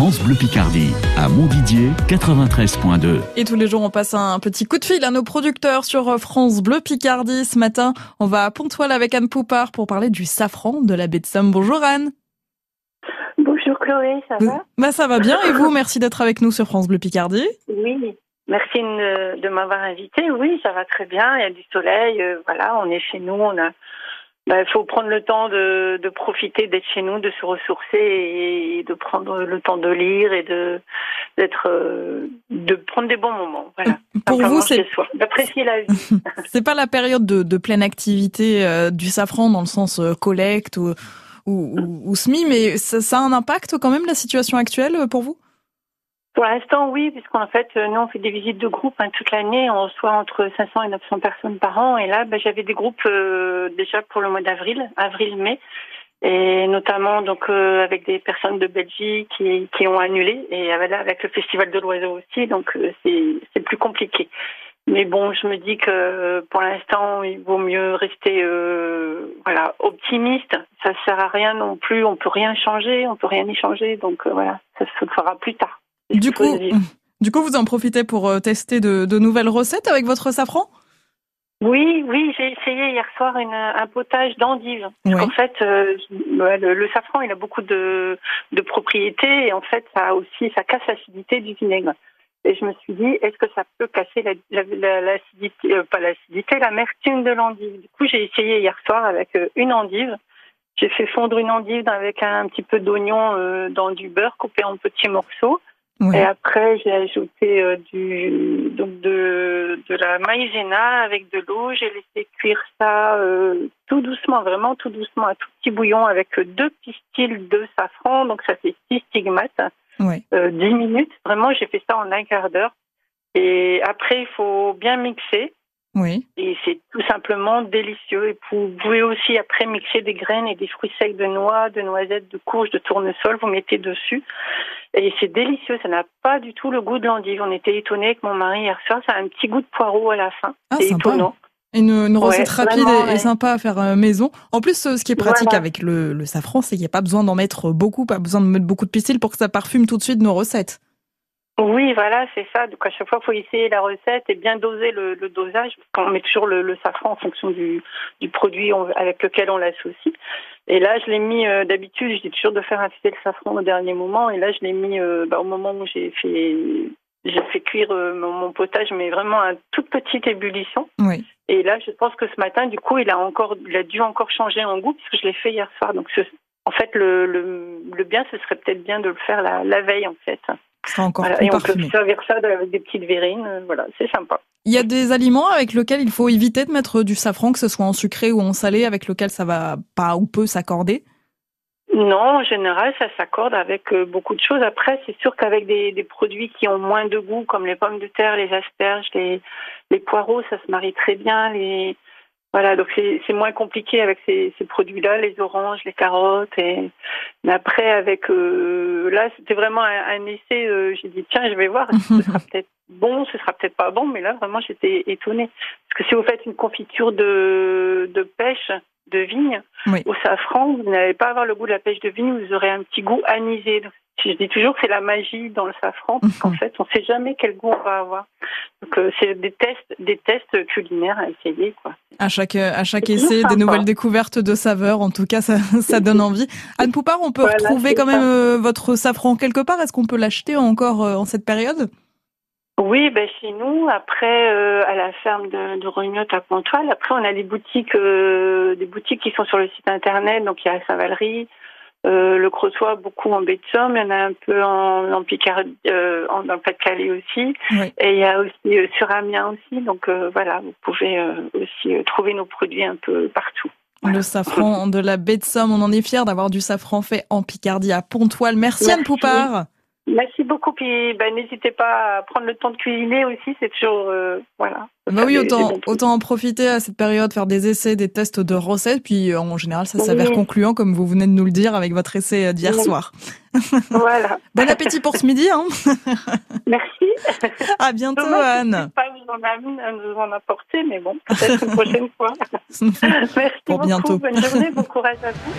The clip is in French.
France Bleu Picardie, à Montdidier, 93.2. Et tous les jours, on passe un petit coup de fil à nos producteurs sur France Bleu Picardie. Ce matin, on va à Pontoise avec Anne Poupard pour parler du safran de la baie de Somme. Bonjour Anne. Bonjour Chloé, ça va? Bah, Ça va bien et vous Merci d'être avec nous sur France Bleu Picardie. Oui, merci de, m'avoir invité. Oui, ça va très bien, il y a du soleil, euh, voilà, on est chez nous, on a il bah, faut prendre le temps de, de profiter d'être chez nous, de se ressourcer et de prendre le temps de lire et de d'être euh, de prendre des bons moments. Voilà. Pour vous, c'est d'apprécier la vie. c'est pas la période de, de pleine activité euh, du safran dans le sens euh, collecte ou, ou, ou, SMI, mais ça, ça, a un impact quand même la situation actuelle pour vous? Pour l'instant, oui, puisqu'en fait, euh, nous, on fait des visites de groupe hein, toute l'année. On reçoit entre 500 et 900 personnes par an. Et là, ben, j'avais des groupes euh, déjà pour le mois d'avril, avril-mai, et notamment donc euh, avec des personnes de Belgique qui, qui ont annulé, et avec le Festival de l'Oiseau aussi. Donc, c'est plus compliqué. Mais bon, je me dis que pour l'instant, il vaut mieux rester voilà optimiste. Ça sert à rien non plus. On peut rien changer, on peut rien y changer. Donc voilà, ça se fera plus tard. Du coup, du coup, vous en profitez pour euh, tester de, nouvelles recettes avec votre safran? Oui, oui, j'ai essayé hier soir une, un potage d'endive. En fait, euh, le, safran, il a beaucoup de, de propriétés et en fait, ça aussi, ça casse l'acidité du vinaigre. Et je me suis dit, est-ce que ça peut casser l'acidité, la, euh, pas l'acidité, l'amertume de l'endive? Du coup, j'ai essayé hier soir avec une endive. J'ai fait fondre une endive avec un, petit peu d'oignon dans du beurre coupé en petits morceaux. Et après, j'ai ajouté euh, du donc de de la maïzena avec de l'eau. J'ai laissé cuire ça euh, tout doucement, vraiment tout doucement, un tout petit bouillon avec deux pistils de safran. Donc ça fait six stigmates. Oui. Euh, dix minutes. Vraiment, j'ai fait ça en un quart d'heure. Et après, il faut bien mixer. Oui. Et c'est tout simplement délicieux. Et vous pouvez aussi après mixer des graines et des fruits secs de noix, de noisettes, de courges, de tournesol. Vous mettez dessus. Et c'est délicieux. Ça n'a pas du tout le goût de l'endive. On était étonnés avec mon mari hier soir. Ça a un petit goût de poireau à la fin. Ah, c'est étonnant. Une, recette rapide et, sympa à faire euh, maison. En plus, euh, ce qui est pratique avec le, le safran, c'est qu'il n'y a pas besoin d'en mettre beaucoup, pas besoin de mettre beaucoup de pistil pour que ça parfume tout de suite nos recettes. Oui, voilà, c'est ça. Donc à chaque fois, il faut essayer la recette et bien doser le, dosage, parce qu'on met toujours le, safran en fonction du, produit avec lequel on l'associe. Et là, je l'ai mis euh, d'habitude, je dis toujours de faire infuser le safran au dernier moment, et là, je l'ai mis euh, bah, au moment où j'ai fait j'ai fait cuire euh, mon, potage, mais vraiment à toute petite ébullition. Oui. Et là, je pense que ce matin, du coup, il a encore, il a dû encore changer en goût puisque je l'ai fait hier soir. Donc, en fait, le, le, bien, ce serait peut-être bien de le faire la, la veille, en fait encore et on peut servir ça avec des petites verrines. Euh, voilà, c'est sympa. Il y a des aliments avec lesquels il faut éviter de mettre du safran, que ce soit en sucré ou en salé, avec lequel ça va pas ou peu s'accorder? Non, en général, ça s'accorde avec euh, beaucoup de choses. Après, c'est sûr qu'avec des, produits qui ont moins de goût, comme les pommes de terre, les asperges, les, les poireaux, ça se marie très bien. Les, voilà, donc c'est moins compliqué avec ces, ces produits-là, les oranges, les carottes. Et mais après, avec euh, là, c'était vraiment un, essai. Euh, j'ai dit tiens, je vais voir. Ce sera peut-être bon, ce sera peut-être pas bon, mais là vraiment, j'étais étonnée parce que si vous faites une confiture de de pêche de vigne au safran, vous n'allez pas avoir le goût de la pêche de vigne, vous aurez un petit goût anisé. Je dis toujours que c'est la magie dans le safran, parce qu'en mhm. fait, on ne sait jamais quel goût on va avoir. Donc, euh, c'est des tests, des tests culinaires à essayer, quoi. À chaque, à chaque essai, des nouvelles découvertes de saveurs. En tout cas, ça, ça donne envie. Anne Poupard, on peut retrouver quand même euh, votre safran quelque part? Est-ce qu'on peut l'acheter encore euh, en cette période? Oui, ben chez nous, après à la ferme de, de à Pontoise. Après, on a des boutiques, des boutiques qui sont sur le site internet. Donc il y a Saint-Valery, euh, le Crossois, beaucoup en baie de Somme, il y en a un peu en, en Picardie, euh, en, dans le Pas-de-Calais aussi. Et il y a aussi euh, sur Amiens aussi. Donc voilà, vous pouvez aussi trouver nos produits un peu partout. Le safran de la baie de Somme, on en est fiers d'avoir du safran fait en Picardie à Pontoile. Merci, Anne Poupard. Merci beaucoup. Puis ben, n'hésitez pas à prendre le temps de cuisiner aussi. C'est toujours euh, voilà. Bah oui, autant autant en profiter à cette période, faire des essais, des tests de recettes. Puis euh, en général, ça s'avère concluant, comme vous venez de nous le dire avec votre essai euh, d'hier soir. Voilà. bon appétit pour ce midi. Hein Merci. À bientôt, Anne. Je pas vous en, vous en apporter, mais bon, peut-être une prochaine fois. Merci pour beaucoup. Bientôt. Bonne journée, bon courage à vous.